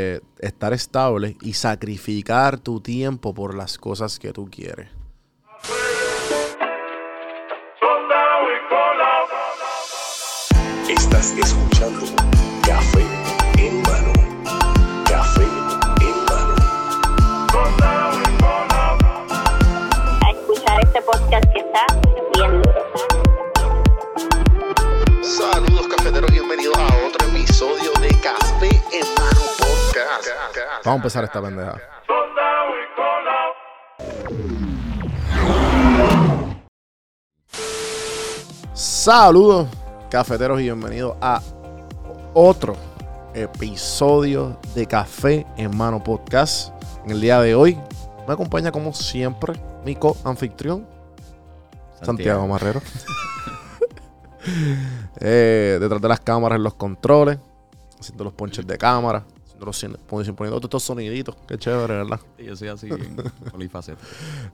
estar estable y sacrificar tu tiempo por las cosas que tú quieres. Estás escuchando Vamos a empezar esta pendeja. Saludos, cafeteros, y bienvenidos a otro episodio de Café en Mano Podcast. En el día de hoy me acompaña, como siempre, mi co-anfitrión, Santiago, Marrero. Eh, detrás de las cámaras, en los controles, haciendo los ponches de cámara, poniendo poniendo todos estos soniditos. Qué chévere, ¿verdad? Sí, yo soy así polifacético.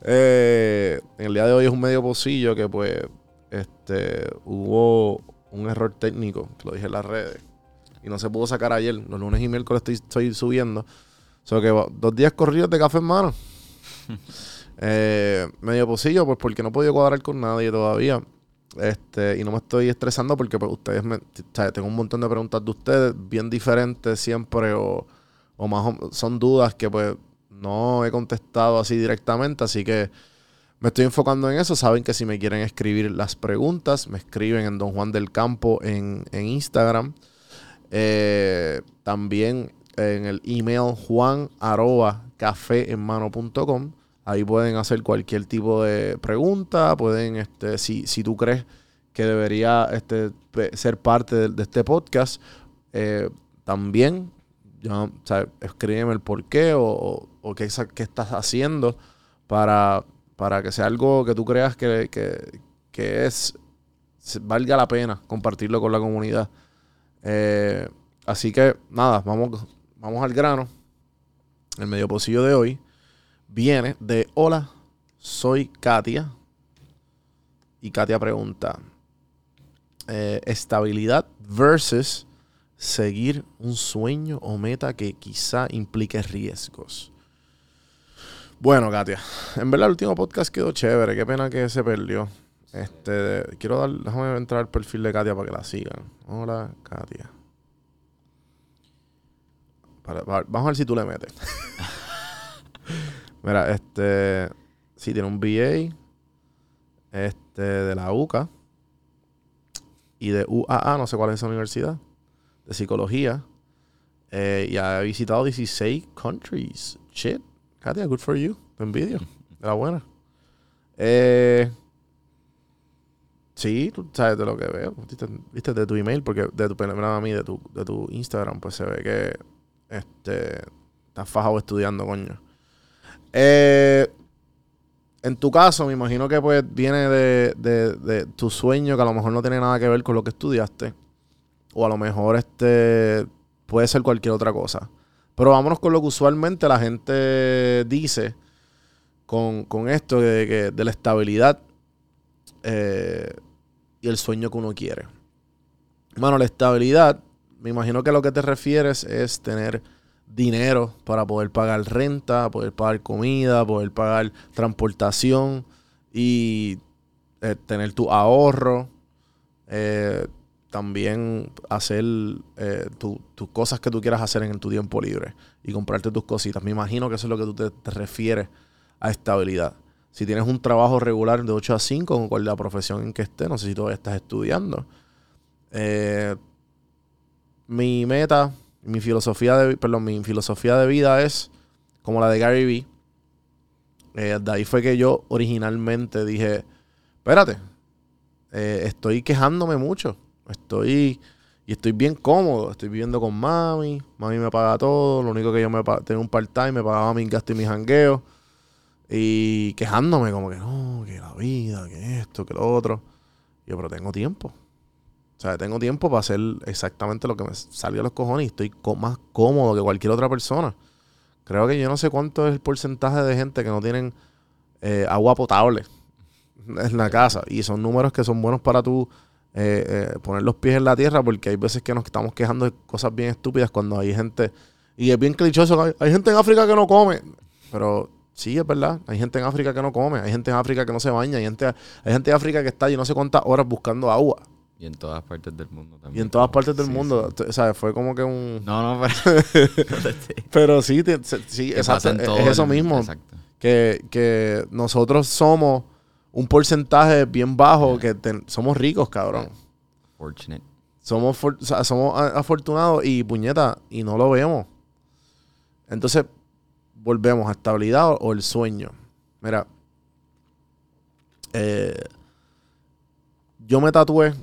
Eh, en el día de hoy es un medio pocillo que pues este hubo un error técnico, que lo dije en las redes, y no se pudo sacar ayer. Los lunes y miércoles estoy, estoy subiendo. So que dos días corridos de café en mano. Eh, medio pocillo, pues porque no he podido cuadrar con nadie todavía. Este, y no me estoy estresando porque pues, ustedes me. tengo un montón de preguntas de ustedes, bien diferentes siempre, o, o más o- son dudas que pues no he contestado así directamente, así que me estoy enfocando en eso. Saben que si me quieren escribir las preguntas, me escriben en Don Juan del Campo en, en Instagram. Eh, también en el email juan arroba. Ahí pueden hacer cualquier tipo de pregunta. Pueden, este, si, si tú crees que debería este, ser parte de, este podcast, eh, también ya, o sea, escríbeme el por qué o, o- o qué, qué estás haciendo para, para que sea algo que tú creas que, que- que es valga la pena compartirlo con la comunidad. Eh, así que nada, vamos, vamos al grano. El medio pocillo de hoy viene de Hola, soy Katia. Y Katia pregunta: eh, estabilidad versus seguir un sueño o meta que quizá implique riesgos. Bueno, Katia, en verdad el último podcast quedó chévere. Qué pena que se perdió. Este, quiero dar, déjame entrar al perfil de Katia para que la sigan. Hola, Katia. Para- vamos a ver si tú le metes. Mira, este, sí tiene un BA, este, de la UCA y de UAA, no sé cuál es esa universidad, de psicología. Eh, y ha visitado 16 countries. Shit. Katia, good for you. Te envidio. De la buena. Eh, sí, tú sabes de lo que veo. Viste, de tu email, porque de tu, a mí, de tu, de tu Instagram, pues se ve que este, estás fajado estudiando, coño. Eh, en tu caso, me imagino que pues viene de, de- tu sueño que a lo mejor no tiene nada que ver con lo que estudiaste. O a lo mejor este puede ser cualquier otra cosa. Pero vámonos con lo que usualmente la gente dice con, con esto de, de la estabilidad eh, y el sueño que uno quiere. Mano, la estabilidad, me imagino que lo que te refieres es tener dinero para poder pagar renta, poder pagar comida, poder pagar transportación y eh, tener tu ahorro. eh, también hacer eh, tu- tus cosas que tú quieras hacer en tu tiempo libre y comprarte tus cositas. Me imagino que eso es lo que tú te, refieres a estabilidad. Si tienes un trabajo regular de 8 a 5, con la profesión en que estés, no sé si todavía estás estudiando. Mi meta, mi filosofía de, perdón, mi filosofía de vida es como la de Gary Vee. Eh, de ahí fue que yo originalmente dije, espérate, eh, estoy quejándome mucho. Estoy y estoy bien cómodo. Estoy viviendo con mami. Mami me paga todo. Lo único que yo me tenía un part-time, me pagaba mis gastos y mis jangueos. Y quejándome como que no, que la vida, que esto, que lo otro. Yo, pero tengo tiempo. O sea, tengo tiempo para hacer exactamente lo que me salió a los cojones y estoy más cómodo que cualquier otra persona. Creo que yo no sé cuánto es el porcentaje de gente que no tienen eh, agua potable en la casa. Y son números que son buenos para tú eh, eh, poner los pies en la tierra porque hay veces que nos estamos quejando de cosas bien estúpidas cuando hay gente Y es bien clichoso. Hay, hay gente en África que no come. Pero sí, es verdad. Hay gente en África que no come. Hay gente en África que no se baña. Hay gente, hay gente en África que está yo no sé cuántas horas buscando agua. Y en todas partes del mundo también. Y en todas partes del Sí, mundo. O sea, fue como que un... No, no, pero. Pero sí, sí exacto, es eso el- mismo. Exacto. Que, que nosotros somos un porcentaje bien bajo, que ten- somos ricos, cabrón. Fortunate. Somos, for- o sea, somos afortunados y puñeta, y no lo vemos. Entonces, volvemos a estabilidad o, o el sueño. Mira, eh, yo me tatué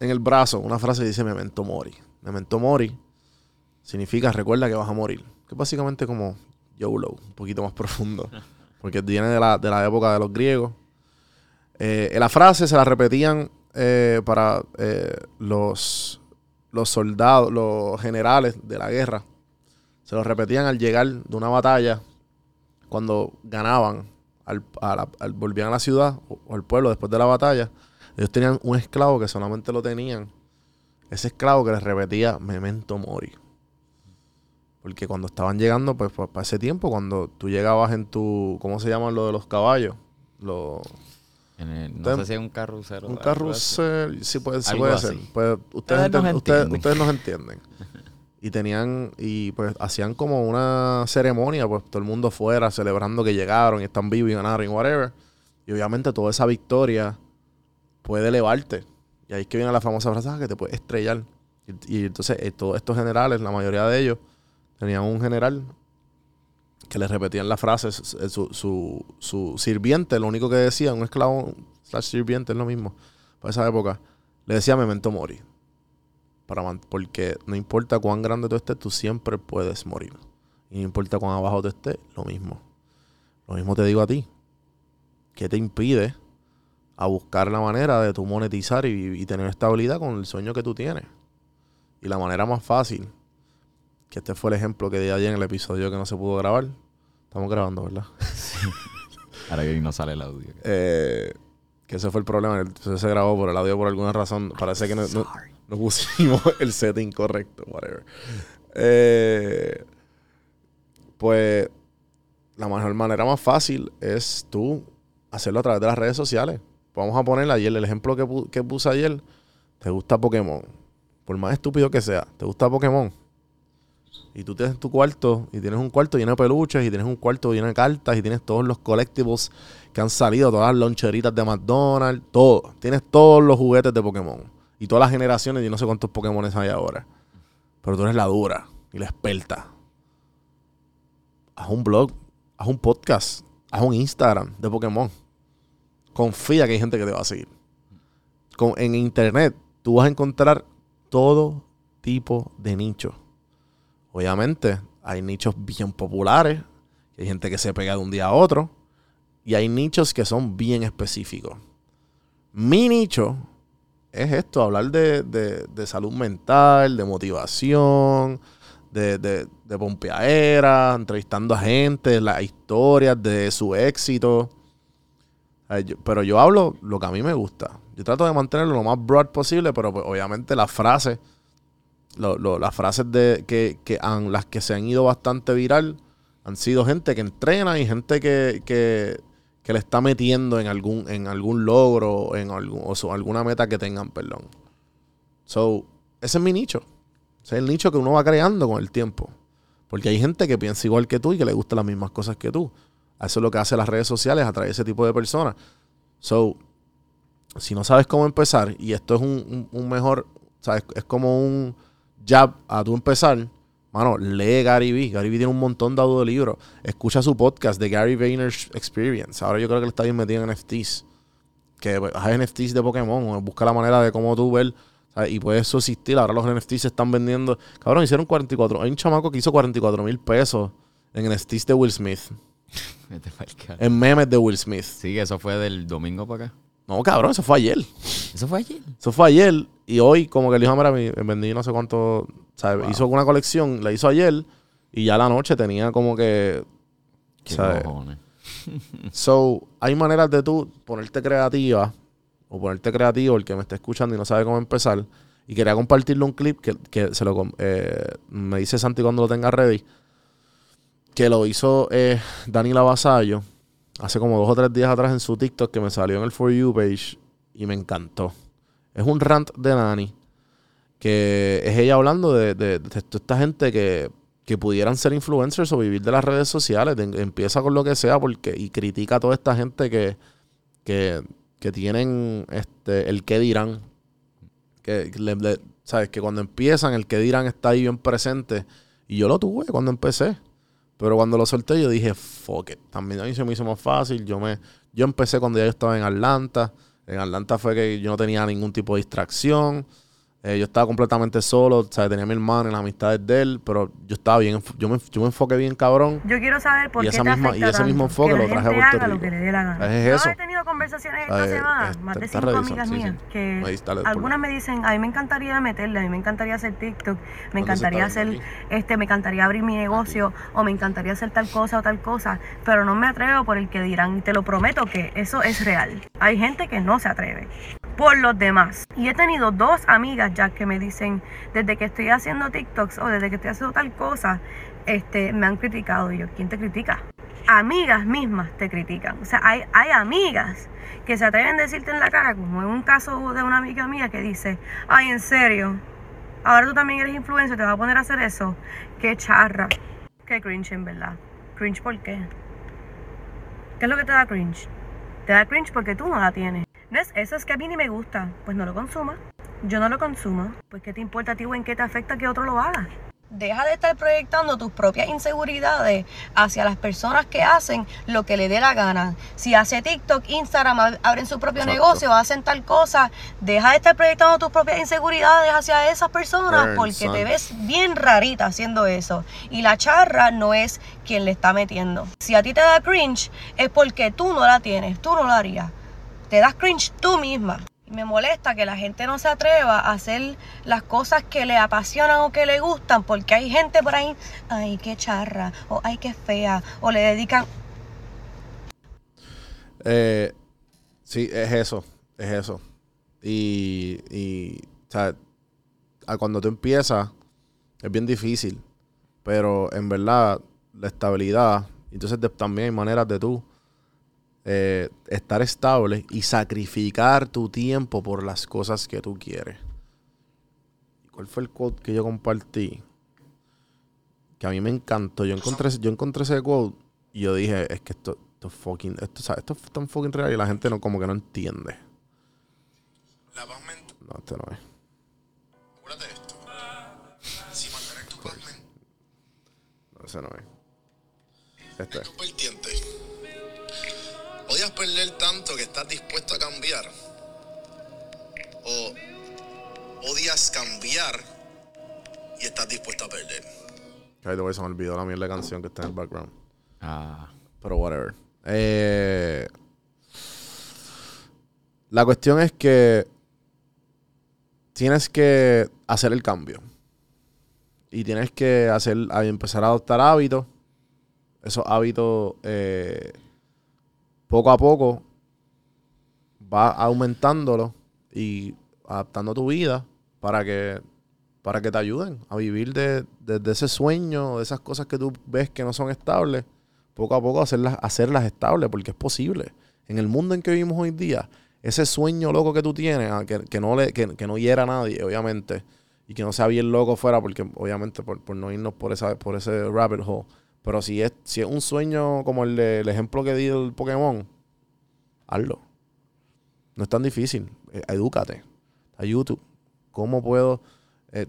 en el brazo una frase que dice Memento Mori. Memento Mori significa recuerda que vas a morir. Que es básicamente como YOLO, un poquito más profundo. Porque viene de la, de la época de los griegos. Eh, la frase se la repetían eh, para eh, los, los soldados, los generales de la guerra. Se lo repetían al llegar de una batalla, cuando ganaban, al, a la- al- volvían a la ciudad o, o al pueblo después de la batalla. Ellos tenían un esclavo que solamente lo tenían. Ese esclavo que les repetía Memento Mori. Porque cuando estaban llegando, pues para ese tiempo, cuando tú llegabas en tu, ¿cómo se llaman lo de los caballos? Los, En el- no sé si es un carrusel. un carrusel, sí puede, sí puede ser. Pues, ustedes, Ustedes nos ustedes- ustedes nos entienden. Y tenían, y pues hacían como una ceremonia, pues todo el mundo fuera celebrando que llegaron y están vivos y ganaron y whatever. Y obviamente toda esa victoria puede elevarte. Y ahí es que viene la famosa frase "Ah, que te puede estrellar. Y, entonces eh, todos estos generales, la mayoría de ellos, tenían un general que les repetían la frase, su, su, su- sirviente, lo único que decía, un esclavo slash sirviente, es lo mismo, para esa época, le decía memento mori. Para porque no importa cuán grande tú estés, tú siempre puedes morir. Y no importa cuán abajo tú estés, lo mismo. Lo mismo te digo a ti. ¿Qué te impide a buscar la manera de tú monetizar y, y tener estabilidad con el sueño que tú tienes? Y la manera más fácil, que este fue el ejemplo que di ayer en el episodio que no se pudo grabar. Estamos grabando, ¿verdad? Ahora que no sale el audio. Eh, que ese fue el problema. El se grabó por el audio por alguna razón. Parece que no, no- no pusimos el setting correcto. Whatever. Eh, pues la mejor manera más fácil es tú hacerlo a través de las redes sociales. Vamos a poner ayer el ejemplo que, pu- que puse ayer. ¿Te gusta Pokémon? Por más estúpido que sea, ¿te gusta Pokémon? Y tú tienes tu cuarto y tienes un cuarto lleno de peluches y tienes un cuarto lleno de cartas y tienes todos los collectibles que han salido, todas las loncheritas de McDonald's, todo. Tienes todos los juguetes de Pokémon y todas las generaciones y no sé cuántos Pokémon hay ahora. Pero tú eres la dura y la experta. Haz un blog, haz un podcast, haz un Instagram de Pokémon. Confía que hay gente que te va a seguir. Con, en internet tú vas a encontrar todo tipo de nichos. Obviamente, hay nichos bien populares, hay gente que se pega de un día a otro, y hay nichos que son bien específicos. Mi nicho es esto, hablar de, de- de salud mental, de motivación, de, de, de pompeadera, entrevistando a gente, las historias de su éxito. Pero yo hablo lo que a mí me gusta. Yo trato de mantenerlo lo más broad posible, pero pues, obviamente las frases, las frases de que, que las que se han ido bastante viral han sido gente que entrena y gente que, que, le está metiendo en algún, en algún logro, en algún, o alguna meta que tengan, perdón. So, ese es mi nicho. Ese es el nicho que uno va creando con el tiempo. Porque hay gente que piensa igual que tú y que le gustan las mismas cosas que tú. Eso es lo que hace las redes sociales, atraer ese tipo de personas. So, si no sabes cómo empezar, y esto es un, un- mejor, ¿sabes? Es como un jab a tú empezar. Mano, lee Gary Vee. Gary Vee tiene un montón de audiolibros. Escucha su podcast de Gary Vayner's Experience. Ahora yo creo que él está bien metido en NFTs. Que pues, haz NFTs de Pokémon. Busca la manera de cómo tú ver. Y puedes subsistir. Ahora los NFTs se están vendiendo. Cabrón, hicieron 44. Hay un chamaco que hizo 44 mil pesos en NFTs de Will Smith. Carajo. En memes de Will Smith. Sí, que eso fue del domingo para acá. No, cabrón, eso fue ayer. Eso fue ayer. Eso fue ayer y hoy como que el hijo, mira, me vendí no sé cuánto, ¿sabes? Wow. Hizo una colección, la hizo ayer y ya la noche tenía como que, Qué ¿sabes? cojones. So, hay maneras de tú ponerte creativa o ponerte creativo, el que me esté escuchando y no sabe cómo empezar, Y quería compartirle un clip que, que se lo eh, me dice Santi cuando lo tenga ready. Que lo hizo eh, Dani Lavasallo hace como dos o tres días atrás en su TikTok que me salió en el For You page y me encantó. Es un rant de Dani que es ella hablando de, de- toda esta gente que, que pudieran ser influencers o vivir de las redes sociales. Empieza con lo que sea porque y critica a toda esta gente que, que, que tienen este el qué dirán. Que, le- le- sabes que cuando empiezan el qué dirán está ahí bien presente. Y yo lo tuve cuando empecé. Pero cuando lo solté yo dije, fuck it. También a mí se me hizo más fácil. Yo me yo empecé cuando ya yo estaba en Atlanta. En Atlanta fue que yo no tenía ningún tipo de distracción. Eh, yo estaba completamente solo, sea, tenía a mi hermano y las amistades de él, pero yo estaba bien, yo me, yo me enfoqué bien cabrón. Yo quiero saber por Y qué esa te misma- y ese mismo enfoque que lo traje a Puerto lo Rico. que le dé la gana. Es Yo eso. he tenido conversaciones esta semana, eh, más de cinco amigas sí, sí. mías, que Ahí, algunas me dicen, a mí me encantaría meterle, a mí me encantaría hacer TikTok, me ¿Dónde se encantaría hacer, este, me encantaría abrir mi negocio, o me encantaría hacer tal cosa o tal cosa, pero no me atrevo por el que dirán, y te lo prometo que eso es real. Hay gente que no se atreve por los demás. Y he tenido dos amigas ya que me dicen, desde que estoy haciendo TikToks o desde que estoy haciendo tal cosa, este, me han criticado. Y yo, ¿quién te critica? Amigas mismas te critican. O sea, hay, hay amigas que se atreven a decirte en la cara, como en un caso de una amiga mía que dice, ay, en serio, ahora tú también eres influencer, te vas a poner a hacer eso. Qué charra. Qué cringe, en verdad. ¿Cringe por qué? ¿Qué es lo que te da cringe? Te da cringe porque tú no la tienes. ¿No es eso? Es que a mí ni me gusta. Pues no lo consumas. Yo no lo consumo. Pues ¿qué te importa a ti o en qué te afecta que otro lo haga? Deja de estar proyectando tus propias inseguridades hacia las personas que hacen lo que le dé la gana. Si hace TikTok, Instagram, ab- abren su propio Exacto. negocio, hacen tal cosa, deja de estar proyectando tus propias inseguridades hacia esas personas Burn, porque son. te ves bien rarita haciendo eso. Y la charra no es quien le está metiendo. Si a ti te da cringe, es porque tú no la tienes, tú no la harías. Te das cringe tú misma. Me molesta que la gente no se atreva a hacer las cosas que le apasionan o que le gustan, porque hay gente por ahí, ay, qué charra, o ay, qué fea, o le dedican Eh, sí, es eso, es eso. Y, y o sea, cuando tú empiezas, es bien difícil. Pero en verdad, la estabilidad, entonces también hay maneras de tú eh, estar estable y sacrificar tu tiempo por las cosas que tú quieres. ¿Cuál fue el quote que yo compartí? Que a mí me encantó. Yo encontré, yo encontré ese quote y yo dije, es que esto, esto es fucking, esto, ¿sabes? esto es tan fucking real y la gente no, como que no entiende. La paz mental. No, este no es. Acuérdate de esto. Si tu paz mental No, ese no es. Este en es. Odias perder tanto que estás dispuesto a cambiar. O odias cambiar y estás dispuesto a perder. Ay, a se me olvidó la mierda de canción que está en el background. Ah, Pero whatever. Eh, la cuestión es que tienes que hacer el cambio. Y tienes que hacer, a empezar a adoptar hábitos. Esos hábitos eh, poco a poco va aumentándolo y adaptando tu vida para que para que te ayuden a vivir de, de- de ese sueño, de esas cosas que tú ves que no son estables, poco a poco hacerlas, hacerlas estables, porque es posible. En el mundo en que vivimos hoy día, ese sueño loco que tú tienes, ah, que, que no le, que, que no hiera a nadie, obviamente, y que no sea bien loco fuera, porque obviamente por, por no irnos por esa, por ese rabbit hole. Pero si es, si es un sueño como el, de- el ejemplo que di del Pokémon, hazlo. No es tan difícil. Eh, edúcate. A YouTube. ¿Cómo puedo? eh,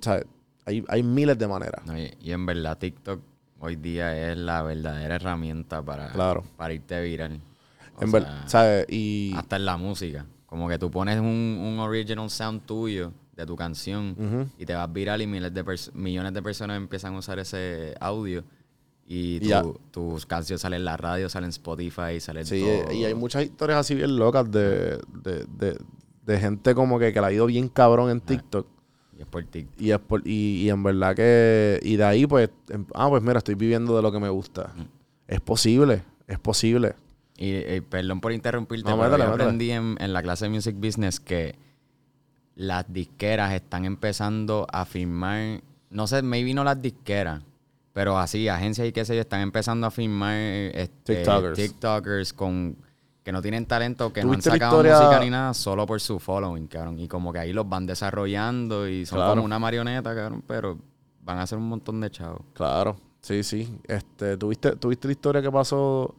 hay, hay miles de maneras. no, y, y en verdad TikTok hoy día es la verdadera herramienta para, Claro. para irte viral. O En sea, ver- ¿sabes? Y. hasta en la música. Como que tú pones un, un original sound tuyo de tu canción y te vas viral y miles de millones de personas empiezan a usar ese audio y, tu- tus canciones salen en la radio, salen en Spotify, salen Sí, todo. y hay muchas historias así bien locas de, de, de, de gente como que, que le ha ido bien cabrón en TikTok. Y es por TikTok. Y, es por- y, y en verdad que. Y de ahí, pues. em- ah, pues mira, estoy viviendo de lo que me gusta. Es posible. Es posible. Y, eh, perdón por interrumpirte, No, pero yo aprendí en, en la clase de Music Business que las disqueras están empezando a firmar, no sé, maybe no las disqueras, pero así, agencias y qué sé yo, están empezando a firmar este, TikTokers. TikTokers con que no tienen talento, que no han ¿Tuviste la sacado historia- música ni nada, solo por su following, cabrón. Y como que ahí los van desarrollando y son Claro. como una marioneta, cabrón, pero van a hacer un montón de chavos. Claro, sí, sí. Este, ¿tuviste, ¿Tuviste la historia que pasó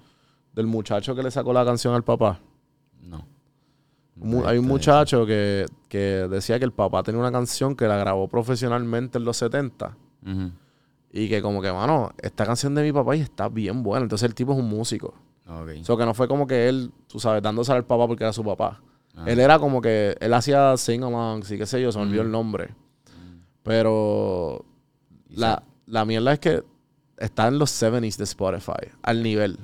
del muchacho que le sacó la canción al papá? No. Mu- Hay un muchacho que, que decía que el papá tenía una canción que la grabó profesionalmente en los 70 Ujú. Y que como que, mano, esta canción de mi papá y está bien buena. Entonces el tipo es un músico. Ok. Eso que no fue como que él, tú sabes, dándose al papá porque era su papá. Ah. Él era como que, él hacía sing-alongs y qué sé yo, se me olvidó el nombre. Pero Y la, la mierda es que está en los 70s de Spotify, al nivel.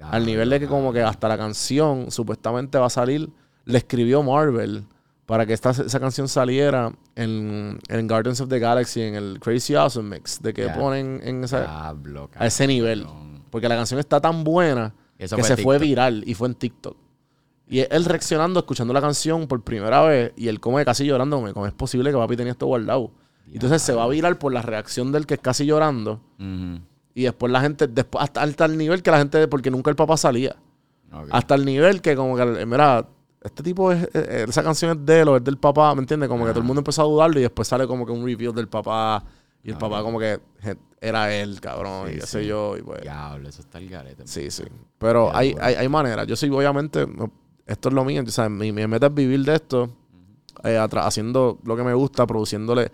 Al nivel de que como que hasta la canción supuestamente va a salir, le escribió Marvel para que esta, esa canción saliera en, en Guardians of the Galaxy, en el Crazy Awesome Mix, de que ponen en esa, a ese nivel. cabrón. Porque la canción está tan buena Eso que fue se fue viral y fue en TikTok. Y él reaccionando, escuchando la canción por primera vez, y él como que casi llorando, como, ¿cómo es posible que papi tenía esto guardado? Entonces se va a viral por la reacción del que es casi llorando. Y después la gente, después hasta, hasta el nivel que la gente, porque nunca el papá salía. Hasta el nivel que como que, mira, este tipo es, eh, esa canción es de él o es del papá, ¿me entiendes? Como que todo el mundo empezó a dudarlo y después sale como que un review del papá. Y el papá como que era él, cabrón, Sí, y qué sí. sé yo. Y pues, Diablo, eso está el garete. Sí, sí. Pero hay, hay, hay maneras. Yo soy, obviamente, esto es lo mío. O sea, mi, mi meta es vivir de esto, eh, haciendo lo que me gusta, produciéndole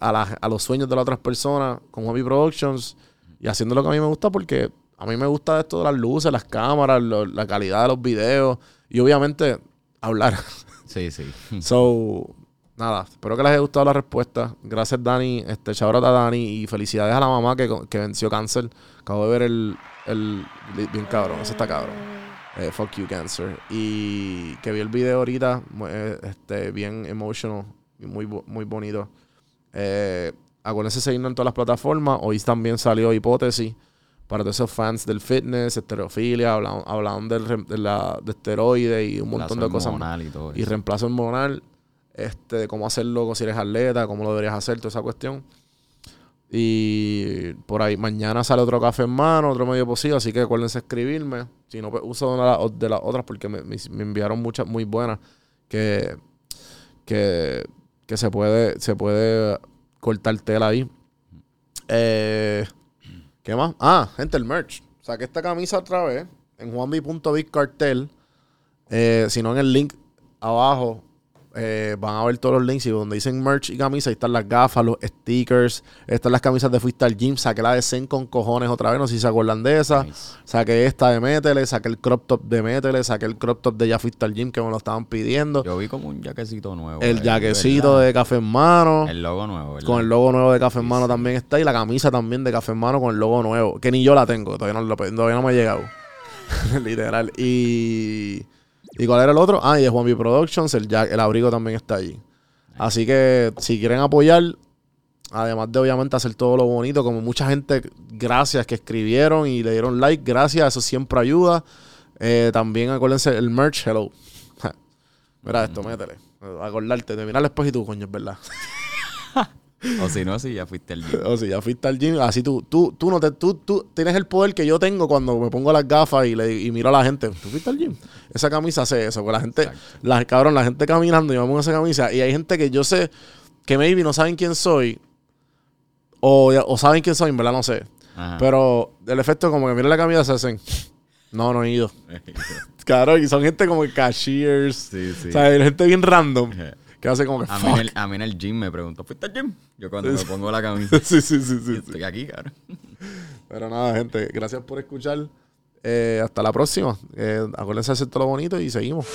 a, la- a los sueños de las otras personas con Hobby Productions y haciendo lo que a mí me gusta porque a mí me gusta esto de las luces, las cámaras, lo- la calidad de los videos y obviamente hablar. Sí, sí. So, nada, espero que les haya gustado la respuesta. Gracias, Dani. Este, a Dani y felicidades a la mamá que, que venció cáncer. Acabo de ver el, el. Bien cabrón, eso está cabrón. Eh, fuck you, cancer. Y que vi el video ahorita, eh, este, bien emotional y muy, muy bonito. Eh, acuérdense de seguirnos en todas las plataformas. Hoy también salió Hipótesis para todos esos fans del fitness, esterofilia. Hablaron, hablaron del, de, la, de esteroides y un montón de cosas hormonal y todo y eso. reemplazo hormonal, este, de cómo hacerlo si eres atleta, cómo lo deberías hacer, toda esa cuestión. Y por ahí, mañana sale otro café en mano, otro medio posible, así que acuérdense escribirme. Si no, pues uso una de las- de las otras porque me, me- me enviaron muchas muy buenas que, que, que se puede se puede cortar tela ahí. Eh, ¿Qué más? Ah, gente, el merch. Saqué esta camisa otra vez en juanvi.bigcartel. Eh, si no, en el link abajo eh, van a ver todos los links y donde dicen merch y camisa, ahí están las gafas, los stickers, están las camisas de Fuiste al Gym, saqué la de Zen con cojones otra vez, no sé si se acuerdan de esa. Nice. Saqué esta de Métele, saqué el crop top de Métele, saqué el crop top de Ya Fuiste al Gym que me lo estaban pidiendo. Yo vi como un jaquecito nuevo. el jaquecito ¿verdad? de Café en Mano. El logo nuevo, ¿verdad? Con el logo nuevo de Café en Mano sí. también está. Y la camisa también de Café en Mano con el logo nuevo. Que ni yo la tengo. Todavía no, lo- todavía no me ha llegado. Literal. Y... ¿Y cuál era el otro? Ah, y de Juan B Productions. El, ja- el abrigo también está allí. Así que si quieren apoyar, además de obviamente hacer todo lo bonito, como mucha gente, gracias que escribieron y le dieron like, gracias, eso siempre ayuda. Eh, también acuérdense el merch, hello. Mira esto, métele. Acordarte de mirar después y tú, coño, es verdad. O si no, si ya fuiste el gym. O sea, ya fuiste al gym, así tú, tú, tú no te, tú, tú tienes el poder que yo tengo cuando me pongo las gafas y, le, y miro a la gente. ¿Tú fuiste al gym? Esa camisa hace eso, porque la gente, Exacto. la, cabrón, la gente caminando, yo me pongo esa camisa y hay gente que yo sé que maybe no saben quién soy o, o saben quién soy, en verdad no sé. Ajá. Pero el efecto es como que miran la camisa se hacen, no, no he ido. Claro, y son gente como cashiers, Sí, sí. o sea, gente bien random que hace como que A mí, en el, a mí en el gym me preguntó, ¿fuiste al gym? Yo cuando me pongo la camisa, sí, sí, sí, sí, sí. estoy aquí, cabrón. Pero nada, gente, gracias por escuchar. Eh, hasta la próxima. Eh, acuérdense de hacer todo lo bonito y seguimos.